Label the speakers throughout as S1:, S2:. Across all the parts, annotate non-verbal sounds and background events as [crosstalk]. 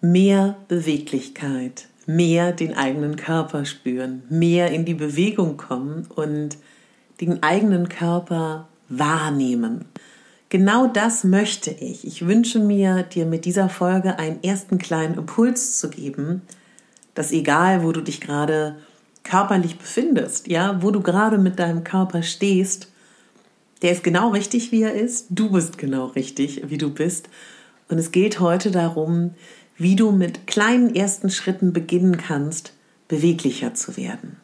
S1: mehr Beweglichkeit, mehr den eigenen Körper spüren, mehr in die Bewegung kommen und den eigenen Körper wahrnehmen. Genau das möchte ich. Ich wünsche mir, dir mit dieser Folge einen ersten kleinen Impuls zu geben, dass egal, wo du dich gerade körperlich befindest, ja, wo du gerade mit deinem Körper stehst, der ist genau richtig, wie er ist. Du bist genau richtig, wie du bist. Und es geht heute darum, wie du mit kleinen ersten Schritten beginnen kannst, beweglicher zu werden.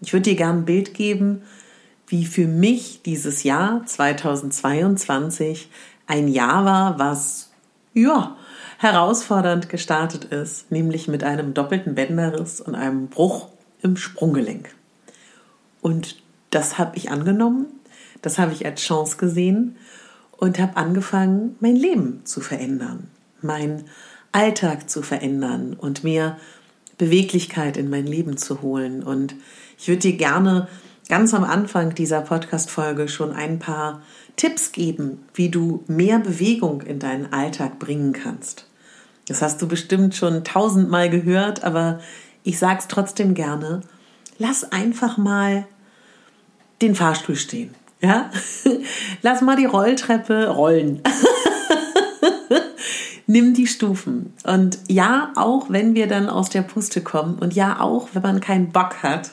S1: Ich würde dir gerne ein Bild geben, wie für mich dieses Jahr 2022 ein Jahr war, was ja herausfordernd gestartet ist, nämlich mit einem doppelten Bänderriss und einem Bruch im Sprunggelenk. Und das habe ich angenommen, das habe ich als Chance gesehen und habe angefangen, mein Leben zu verändern, mein Alltag zu verändern und mehr Beweglichkeit in mein Leben zu holen. Und ich würde dir gerne ganz am Anfang dieser Podcast-Folge schon ein paar Tipps geben, wie du mehr Bewegung in deinen Alltag bringen kannst. Das hast du bestimmt schon tausendmal gehört, aber ich sage es trotzdem gerne. Lass einfach mal den Fahrstuhl stehen. Ja? [laughs] Lass mal die Rolltreppe rollen. [laughs] nimm die Stufen. Und ja, auch wenn wir dann aus der Puste kommen und ja, auch wenn man keinen Bock hat,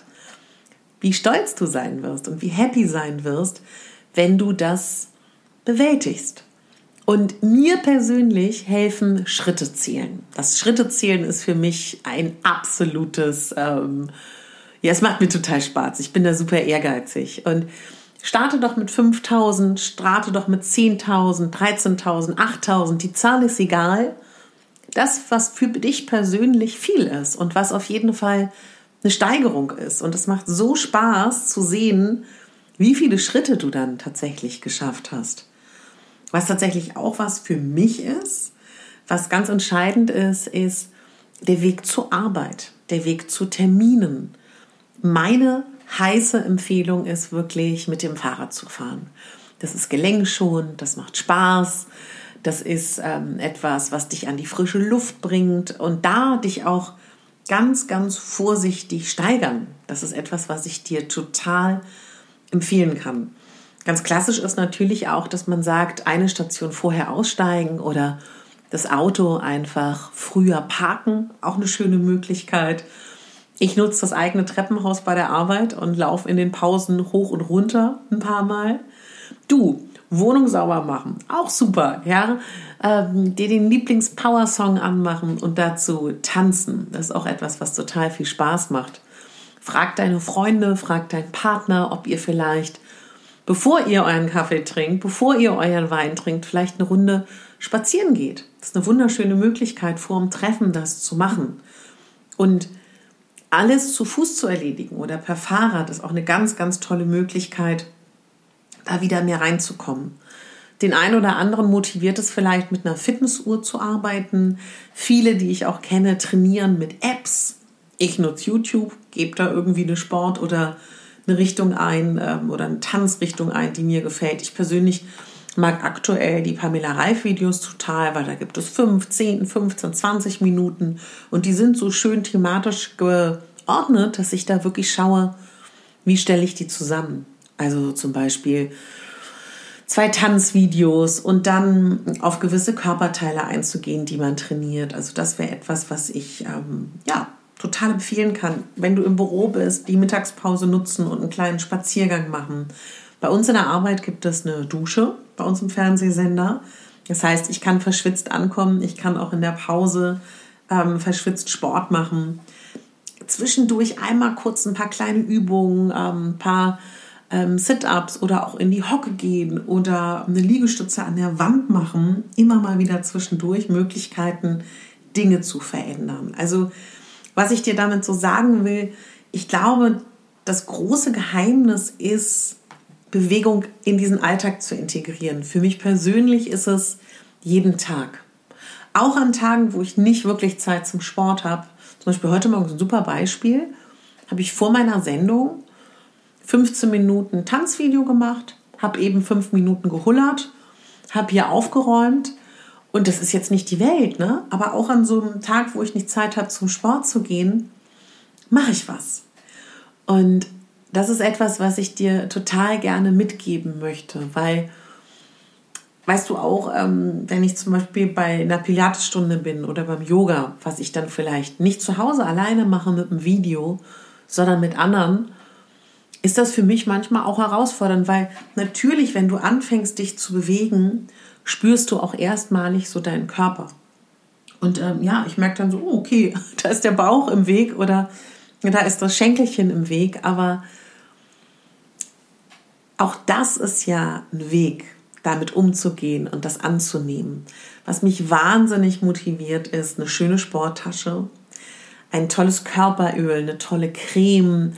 S1: wie stolz du sein wirst und wie happy sein wirst, wenn du das bewältigst. Und mir persönlich helfen Schritte zählen. Das Schritte zählen ist für mich ein absolutes, ähm, ja, es macht mir total Spaß. Ich bin da super ehrgeizig. Und Starte doch mit 5000, starte doch mit 10.000, 13.000, 8.000. Die Zahl ist egal. Das, was für dich persönlich viel ist und was auf jeden Fall eine Steigerung ist. Und es macht so Spaß zu sehen, wie viele Schritte du dann tatsächlich geschafft hast. Was tatsächlich auch was für mich ist, was ganz entscheidend ist, ist der Weg zur Arbeit, der Weg zu Terminen. Meine heiße Empfehlung ist wirklich mit dem Fahrrad zu fahren. Das ist gelenkschonend, das macht Spaß, das ist ähm, etwas, was dich an die frische Luft bringt und da dich auch ganz, ganz vorsichtig steigern. Das ist etwas, was ich dir total empfehlen kann. Ganz klassisch ist natürlich auch, dass man sagt, eine Station vorher aussteigen oder das Auto einfach früher parken, auch eine schöne Möglichkeit. Ich nutze das eigene Treppenhaus bei der Arbeit und laufe in den Pausen hoch und runter ein paar Mal. Du, Wohnung sauber machen, auch super, ja. Ähm, dir den Lieblings-Power-Song anmachen und dazu tanzen. Das ist auch etwas, was total viel Spaß macht. Frag deine Freunde, frag deinen Partner, ob ihr vielleicht, bevor ihr euren Kaffee trinkt, bevor ihr euren Wein trinkt, vielleicht eine Runde spazieren geht. Das ist eine wunderschöne Möglichkeit, vor dem Treffen das zu machen. Und alles zu Fuß zu erledigen oder per Fahrrad ist auch eine ganz, ganz tolle Möglichkeit, da wieder mehr reinzukommen. Den einen oder anderen motiviert es vielleicht mit einer Fitnessuhr zu arbeiten. Viele, die ich auch kenne, trainieren mit Apps. Ich nutze YouTube, gebe da irgendwie eine Sport- oder eine Richtung ein ähm, oder eine Tanzrichtung ein, die mir gefällt. Ich persönlich mag aktuell die Pamela Reif Videos total, weil da gibt es 5, 10, 15, 20 Minuten und die sind so schön thematisch geordnet, dass ich da wirklich schaue, wie stelle ich die zusammen. Also zum Beispiel zwei Tanzvideos und dann auf gewisse Körperteile einzugehen, die man trainiert. Also das wäre etwas, was ich ähm, ja total empfehlen kann, wenn du im Büro bist, die Mittagspause nutzen und einen kleinen Spaziergang machen bei uns in der Arbeit gibt es eine Dusche bei uns im Fernsehsender. Das heißt, ich kann verschwitzt ankommen, ich kann auch in der Pause ähm, verschwitzt Sport machen. Zwischendurch einmal kurz ein paar kleine Übungen, ähm, ein paar ähm, Sit-ups oder auch in die Hocke gehen oder eine Liegestütze an der Wand machen. Immer mal wieder zwischendurch Möglichkeiten, Dinge zu verändern. Also was ich dir damit so sagen will, ich glaube, das große Geheimnis ist, Bewegung in diesen Alltag zu integrieren. Für mich persönlich ist es jeden Tag. Auch an Tagen, wo ich nicht wirklich Zeit zum Sport habe. Beispiel heute Morgen ein super Beispiel. Habe ich vor meiner Sendung 15 Minuten Tanzvideo gemacht, habe eben fünf Minuten gehullert, habe hier aufgeräumt. Und das ist jetzt nicht die Welt, ne? Aber auch an so einem Tag, wo ich nicht Zeit habe, zum Sport zu gehen, mache ich was. Und das ist etwas, was ich dir total gerne mitgeben möchte, weil, weißt du auch, ähm, wenn ich zum Beispiel bei einer Pilatesstunde bin oder beim Yoga, was ich dann vielleicht nicht zu Hause alleine mache mit einem Video, sondern mit anderen, ist das für mich manchmal auch herausfordernd, weil natürlich, wenn du anfängst, dich zu bewegen, spürst du auch erstmalig so deinen Körper. Und ähm, ja, ich merke dann so, oh, okay, [laughs] da ist der Bauch im Weg oder da ist das Schenkelchen im Weg, aber auch das ist ja ein Weg, damit umzugehen und das anzunehmen. Was mich wahnsinnig motiviert, ist eine schöne Sporttasche, ein tolles Körperöl, eine tolle Creme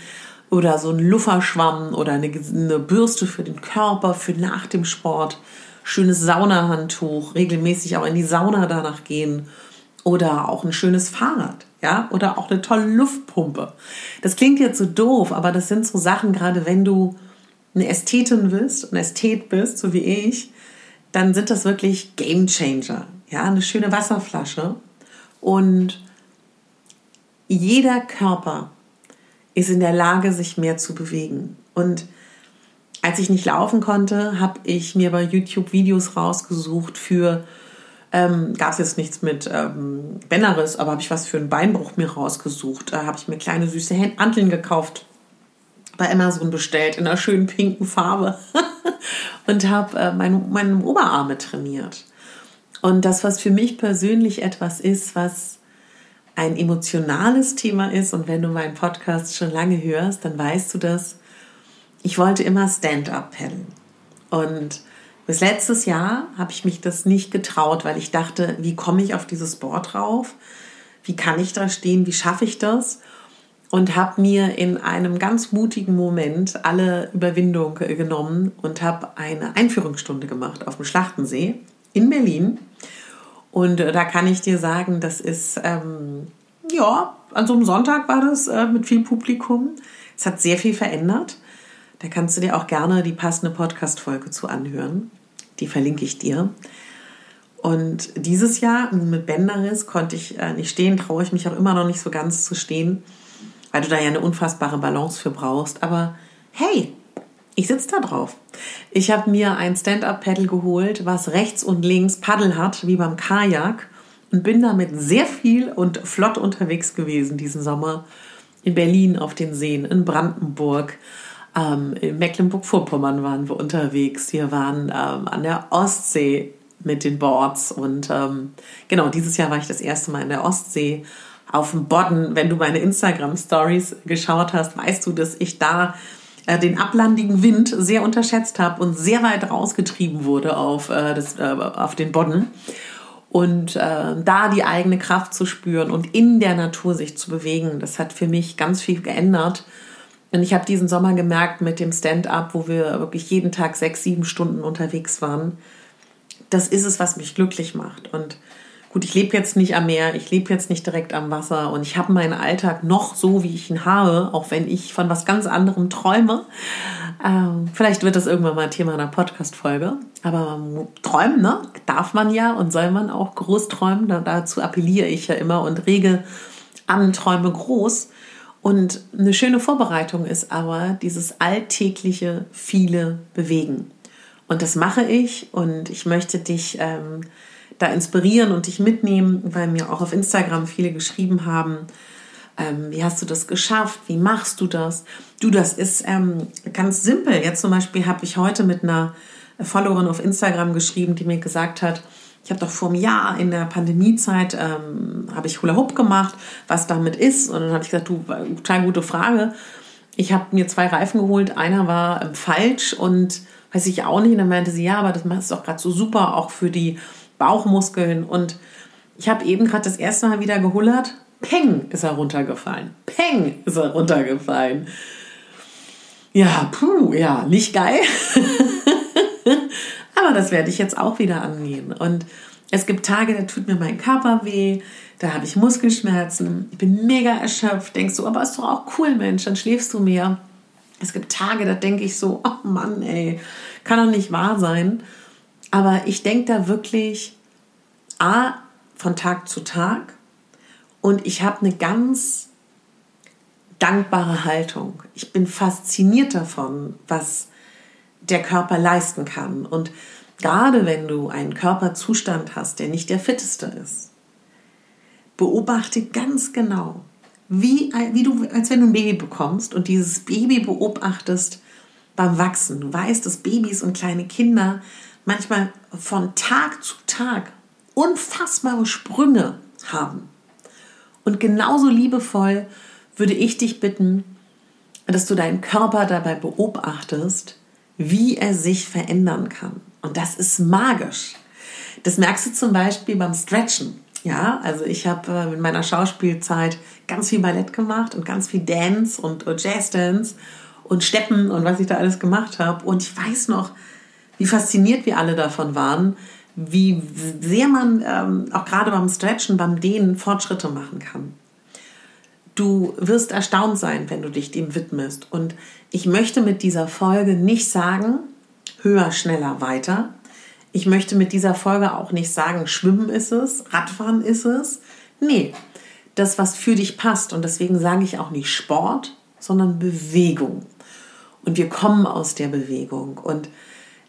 S1: oder so ein Lufferschwamm oder eine, eine Bürste für den Körper, für nach dem Sport, schönes Saunahandtuch, regelmäßig auch in die Sauna danach gehen oder auch ein schönes Fahrrad ja, oder auch eine tolle Luftpumpe. Das klingt jetzt so doof, aber das sind so Sachen, gerade wenn du eine Ästhetin bist, ein Ästhet bist, so wie ich, dann sind das wirklich Game Changer. Ja, eine schöne Wasserflasche und jeder Körper ist in der Lage, sich mehr zu bewegen. Und als ich nicht laufen konnte, habe ich mir bei YouTube Videos rausgesucht für ähm, Gab es jetzt nichts mit ähm, Benaris, aber habe ich was für einen Beinbruch mir rausgesucht. Da habe ich mir kleine süße Hanteln gekauft, bei Amazon bestellt, in einer schönen pinken Farbe [laughs] und habe äh, meine, meine Oberarme trainiert. Und das, was für mich persönlich etwas ist, was ein emotionales Thema ist, und wenn du meinen Podcast schon lange hörst, dann weißt du das, ich wollte immer Stand-up paddeln. Und bis letztes Jahr habe ich mich das nicht getraut, weil ich dachte, wie komme ich auf dieses Board drauf? Wie kann ich da stehen? Wie schaffe ich das? Und habe mir in einem ganz mutigen Moment alle Überwindung genommen und habe eine Einführungsstunde gemacht auf dem Schlachtensee in Berlin. Und äh, da kann ich dir sagen, das ist, ähm, ja, an so einem Sonntag war das äh, mit viel Publikum. Es hat sehr viel verändert. Da kannst du dir auch gerne die passende Podcast-Folge zu anhören. Die verlinke ich dir. Und dieses Jahr mit Bänderriss konnte ich äh, nicht stehen, traue ich mich auch immer noch nicht so ganz zu stehen, weil du da ja eine unfassbare Balance für brauchst. Aber hey, ich sitze da drauf. Ich habe mir ein Stand-up-Paddle geholt, was rechts und links Paddel hat, wie beim Kajak. Und bin damit sehr viel und flott unterwegs gewesen diesen Sommer. In Berlin auf den Seen, in Brandenburg, ähm, in Mecklenburg-Vorpommern waren wir unterwegs. Wir waren ähm, an der Ostsee mit den Boards. Und ähm, genau, dieses Jahr war ich das erste Mal in der Ostsee auf dem Bodden. Wenn du meine Instagram-Stories geschaut hast, weißt du, dass ich da äh, den ablandigen Wind sehr unterschätzt habe und sehr weit rausgetrieben wurde auf, äh, das, äh, auf den Bodden. Und äh, da die eigene Kraft zu spüren und in der Natur sich zu bewegen, das hat für mich ganz viel geändert. Und ich habe diesen Sommer gemerkt mit dem Stand-up, wo wir wirklich jeden Tag sechs, sieben Stunden unterwegs waren. Das ist es, was mich glücklich macht. Und gut, ich lebe jetzt nicht am Meer, ich lebe jetzt nicht direkt am Wasser und ich habe meinen Alltag noch so, wie ich ihn habe, auch wenn ich von was ganz anderem träume. Ähm, vielleicht wird das irgendwann mal Thema einer Podcast-Folge. Aber träumen, ne? Darf man ja und soll man auch groß träumen. dazu appelliere ich ja immer und rege an, träume groß. Und eine schöne Vorbereitung ist aber dieses alltägliche viele Bewegen. Und das mache ich und ich möchte dich ähm, da inspirieren und dich mitnehmen, weil mir auch auf Instagram viele geschrieben haben, ähm, wie hast du das geschafft, wie machst du das? Du, das ist ähm, ganz simpel. Jetzt zum Beispiel habe ich heute mit einer Followerin auf Instagram geschrieben, die mir gesagt hat, ich habe doch vor einem Jahr in der Pandemiezeit ähm, habe ich Hula Hoop gemacht, was damit ist. Und dann habe ich gesagt, du, total gute Frage. Ich habe mir zwei Reifen geholt, einer war ähm, falsch und weiß ich auch nicht. Und dann meinte sie, ja, aber das ist doch gerade so super, auch für die Bauchmuskeln. Und Ich habe eben gerade das erste Mal wieder gehullert. Peng ist er runtergefallen. Peng ist er runtergefallen. Ja, puh, ja, nicht geil. [laughs] Aber das werde ich jetzt auch wieder angehen. Und es gibt Tage, da tut mir mein Körper weh, da habe ich Muskelschmerzen, ich bin mega erschöpft, denkst du, aber ist doch auch cool, Mensch, dann schläfst du mehr. Es gibt Tage, da denke ich so, oh Mann, ey, kann doch nicht wahr sein. Aber ich denke da wirklich, A, von Tag zu Tag und ich habe eine ganz dankbare Haltung. Ich bin fasziniert davon, was der Körper leisten kann. Und gerade wenn du einen Körperzustand hast, der nicht der fitteste ist, beobachte ganz genau, wie, wie du, als wenn du ein Baby bekommst und dieses Baby beobachtest beim Wachsen. Du weißt, dass Babys und kleine Kinder manchmal von Tag zu Tag unfassbare Sprünge haben. Und genauso liebevoll würde ich dich bitten, dass du deinen Körper dabei beobachtest, wie er sich verändern kann. Und das ist magisch. Das merkst du zum Beispiel beim Stretchen. Ja, also ich habe äh, in meiner Schauspielzeit ganz viel Ballett gemacht und ganz viel Dance und, Jazzdance und Steppen und was ich da alles gemacht habe. Und ich weiß noch, wie fasziniert wir alle davon waren, wie sehr man ähm, auch gerade beim Stretchen, beim Dehnen Fortschritte machen kann. Du wirst erstaunt sein, wenn du dich dem widmest. Und ich möchte mit dieser Folge nicht sagen, höher, schneller, weiter. Ich möchte mit dieser Folge auch nicht sagen, Schwimmen ist es, Radfahren ist es. Nee, das, was für dich passt. Und deswegen sage ich auch nicht Sport, sondern Bewegung. Und wir kommen aus der Bewegung. Und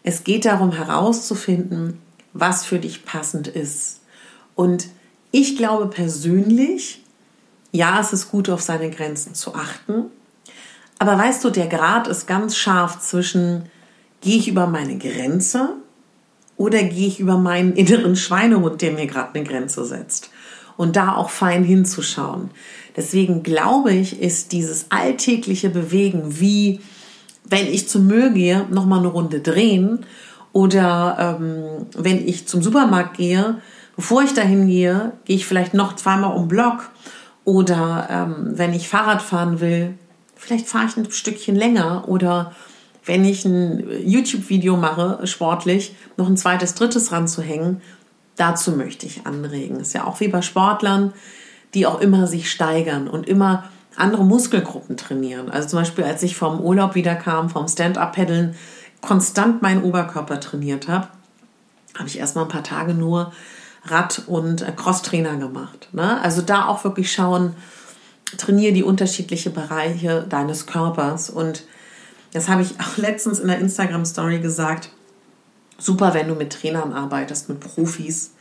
S1: es geht darum herauszufinden, was für dich passend ist. Und ich glaube persönlich, ja, es ist gut, auf seine Grenzen zu achten. Aber weißt du, der Grad ist ganz scharf zwischen, gehe ich über meine Grenze oder gehe ich über meinen inneren Schweinehund, der mir gerade eine Grenze setzt. Und da auch fein hinzuschauen. Deswegen glaube ich, ist dieses alltägliche Bewegen, wie wenn ich zum Müll gehe, nochmal eine Runde drehen oder ähm, wenn ich zum Supermarkt gehe, bevor ich dahin gehe, gehe ich vielleicht noch zweimal um Block. Oder ähm, wenn ich Fahrrad fahren will, vielleicht fahre ich ein Stückchen länger. Oder wenn ich ein YouTube-Video mache, sportlich, noch ein zweites, drittes ranzuhängen. Dazu möchte ich anregen. ist ja auch wie bei Sportlern, die auch immer sich steigern und immer andere Muskelgruppen trainieren. Also zum Beispiel, als ich vom Urlaub wiederkam, vom Stand-Up-Paddeln, konstant meinen Oberkörper trainiert habe, habe ich erstmal ein paar Tage nur Rad- und äh, Crosstrainer gemacht. Ne? Also da auch wirklich schauen, trainiere die unterschiedlichen Bereiche deines Körpers. Und das habe ich [laughs] auch letztens in der Instagram-Story gesagt. Super, wenn du mit Trainern arbeitest, mit Profis.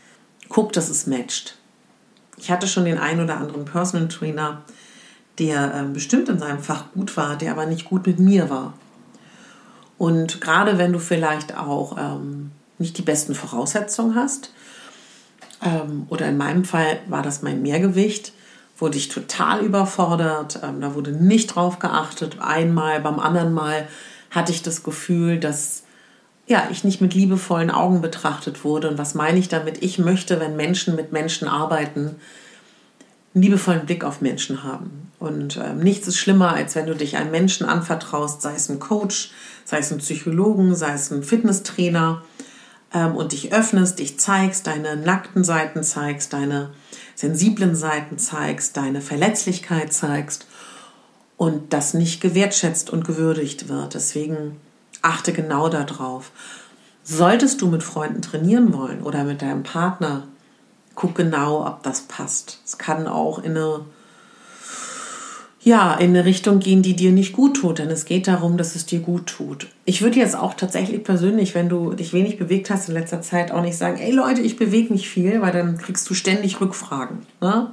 S1: Guck, dass es matcht. Ich hatte schon den einen oder anderen Personal Trainer, der äh, bestimmt in seinem Fach gut war, der aber nicht gut mit mir war. Und gerade wenn du vielleicht auch ähm, nicht die besten Voraussetzungen hast, ähm, oder in meinem Fall war das mein Mehrgewicht, wurde ich total überfordert. Ähm, da wurde nicht drauf geachtet. Einmal, beim anderen Mal hatte ich das Gefühl, dass ja, ich nicht mit liebevollen Augen betrachtet wurde. Und was meine ich damit? Ich möchte, wenn Menschen mit Menschen arbeiten, einen liebevollen Blick auf Menschen haben. Und äh, nichts ist schlimmer, als wenn du dich einem Menschen anvertraust, sei es ein Coach, sei es ein Psychologen, sei es ein Fitnesstrainer, ähm, und dich öffnest, dich zeigst, deine nackten Seiten zeigst, deine sensiblen Seiten zeigst, deine Verletzlichkeit zeigst und das nicht gewertschätzt und gewürdigt wird. Deswegen achte genau darauf. Solltest du mit Freunden trainieren wollen oder mit deinem Partner, guck genau, ob das passt. Es kann auch in eine ja, in eine Richtung gehen, die dir nicht gut tut, denn es geht darum, dass es dir gut tut. Ich würde jetzt auch tatsächlich persönlich, wenn du dich wenig bewegt hast in letzter Zeit, auch nicht sagen, ey Leute, ich bewege mich viel, weil dann kriegst du ständig Rückfragen. Ne?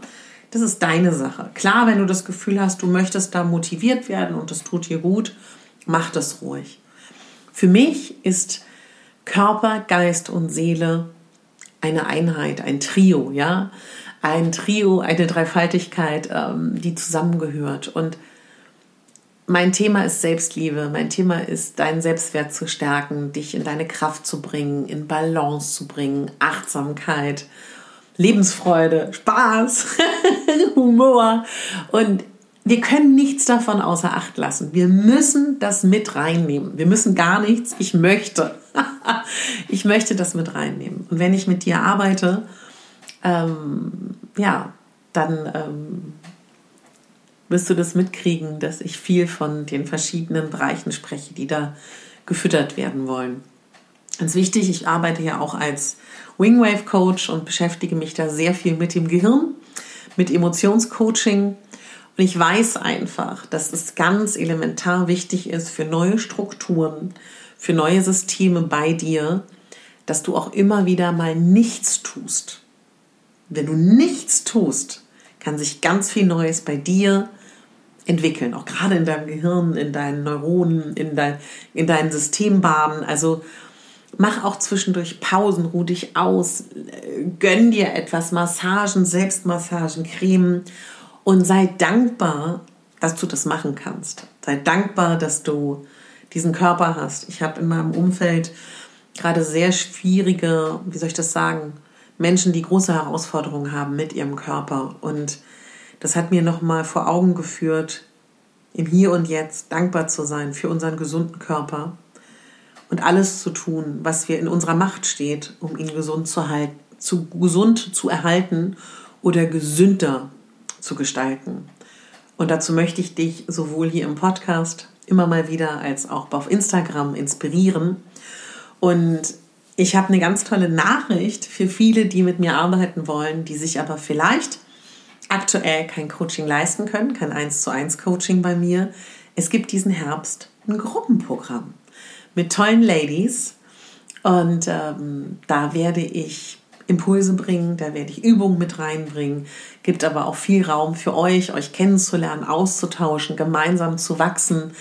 S1: Das ist deine Sache. Klar, wenn du das Gefühl hast, du möchtest da motiviert werden und das tut dir gut, mach das ruhig. Für mich ist Körper, Geist und Seele eine Einheit, ein Trio, ja ein Trio, eine Dreifaltigkeit, ähm, die zusammengehört. Und mein Thema ist Selbstliebe. Mein Thema ist, deinen Selbstwert zu stärken, dich in deine Kraft zu bringen, in Balance zu bringen, Achtsamkeit, Lebensfreude, Spaß, [laughs] Humor und wir können nichts davon außer Acht lassen. Wir müssen das mit reinnehmen. Wir müssen gar nichts. Ich möchte. [laughs] ich möchte das mit reinnehmen. Und wenn ich mit dir arbeite, ähm, ja, dann ähm, wirst du das mitkriegen, dass ich viel von den verschiedenen Bereichen spreche, die da gefüttert werden wollen. Ganz wichtig, ich arbeite ja auch als Wingwave Coach und beschäftige mich da sehr viel mit dem Gehirn, mit Emotionscoaching. Und ich weiß einfach, dass es ganz elementar wichtig ist für neue Strukturen, für neue Systeme bei dir, dass du auch immer wieder mal nichts tust. Wenn du nichts tust, kann sich ganz viel Neues bei dir entwickeln, auch gerade in deinem Gehirn, in deinen Neuronen, in, dein, in deinen Systembahnen. Also mach auch zwischendurch Pausen, ruh dich aus, gönn dir etwas, Massagen, Selbstmassagen, Cremen und sei dankbar, dass du das machen kannst. Sei dankbar, dass du diesen Körper hast. Ich habe in meinem Umfeld gerade sehr schwierige, wie soll ich das sagen, Menschen, die große Herausforderungen haben mit ihrem Körper. Und das hat mir nochmal vor Augen geführt, im Hier und Jetzt dankbar zu sein für unseren gesunden Körper und alles zu tun, was wir in unserer Macht steht, um ihn gesund zu halten, zu gesund zu erhalten oder gesünder zu gestalten. Und dazu möchte ich dich sowohl hier im Podcast immer mal wieder als auch auf Instagram inspirieren. Und ich habe eine ganz tolle Nachricht für viele, die mit mir arbeiten wollen, die sich aber vielleicht aktuell kein Coaching leisten können, kein 1 zu 1 Coaching bei mir. Es gibt diesen Herbst ein Gruppenprogramm mit tollen Ladies und ähm, da werde ich Impulse bringen, da werde ich Übungen mit reinbringen, gibt aber auch viel Raum für euch, euch kennenzulernen, auszutauschen, gemeinsam zu wachsen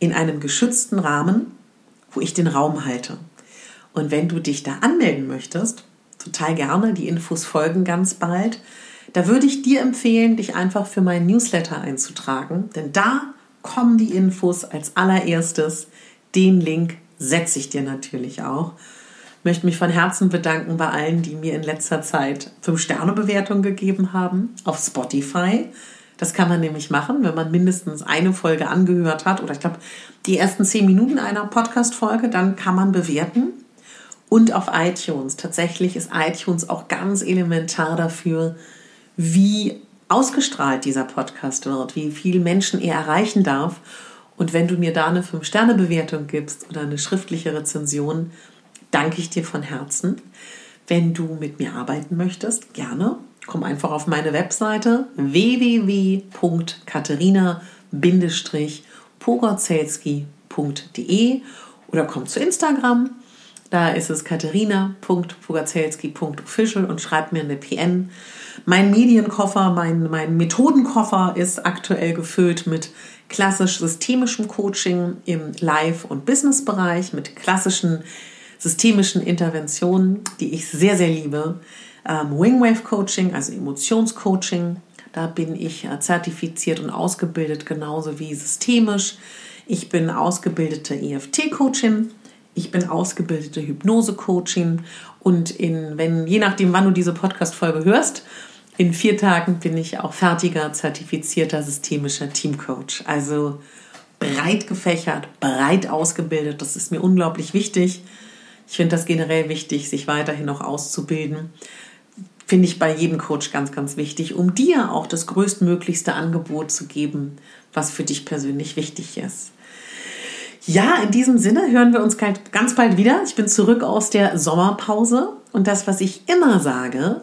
S1: in einem geschützten Rahmen, wo ich den Raum halte. Und wenn du dich da anmelden möchtest, total gerne, die Infos folgen ganz bald, da würde ich dir empfehlen, dich einfach für meinen Newsletter einzutragen, denn da kommen die Infos als allererstes. Den Link setze ich dir natürlich auch. Möchte mich von Herzen bedanken bei allen, die mir in letzter Zeit 5-Sterne-Bewertungen gegeben haben auf Spotify. Das kann man nämlich machen, wenn man mindestens eine Folge angehört hat oder ich glaube die ersten zehn Minuten einer Podcast-Folge, dann kann man bewerten. Und auf iTunes. Tatsächlich ist iTunes auch ganz elementar dafür, wie ausgestrahlt dieser Podcast wird, wie viele Menschen er erreichen darf. Und wenn du mir da eine 5-Sterne-Bewertung gibst oder eine schriftliche Rezension, danke ich dir von Herzen. Wenn du mit mir arbeiten möchtest, gerne. Komm einfach auf meine Webseite www.katharina-pogorzelski.de oder komm zu Instagram. Da ist es katharina.pogazelski.official und schreib mir eine PN. Mein Medienkoffer, mein, mein Methodenkoffer ist aktuell gefüllt mit klassisch systemischem Coaching im Live- und Businessbereich, mit klassischen systemischen Interventionen, die ich sehr, sehr liebe. Ähm, Wingwave Coaching, also Emotionscoaching, da bin ich äh, zertifiziert und ausgebildet, genauso wie systemisch. Ich bin ausgebildete EFT-Coachin. Ich bin ausgebildete Hypnose-Coaching und in, wenn, je nachdem, wann du diese Podcast-Folge hörst, in vier Tagen bin ich auch fertiger, zertifizierter systemischer Teamcoach. Also breit gefächert, breit ausgebildet. Das ist mir unglaublich wichtig. Ich finde das generell wichtig, sich weiterhin noch auszubilden. Finde ich bei jedem Coach ganz, ganz wichtig, um dir auch das größtmöglichste Angebot zu geben, was für dich persönlich wichtig ist. Ja, in diesem Sinne hören wir uns ganz bald wieder. Ich bin zurück aus der Sommerpause und das, was ich immer sage,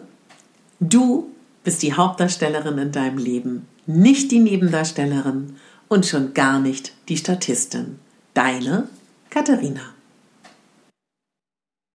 S1: du bist die Hauptdarstellerin in deinem Leben, nicht die Nebendarstellerin und schon gar nicht die Statistin. Deine Katharina.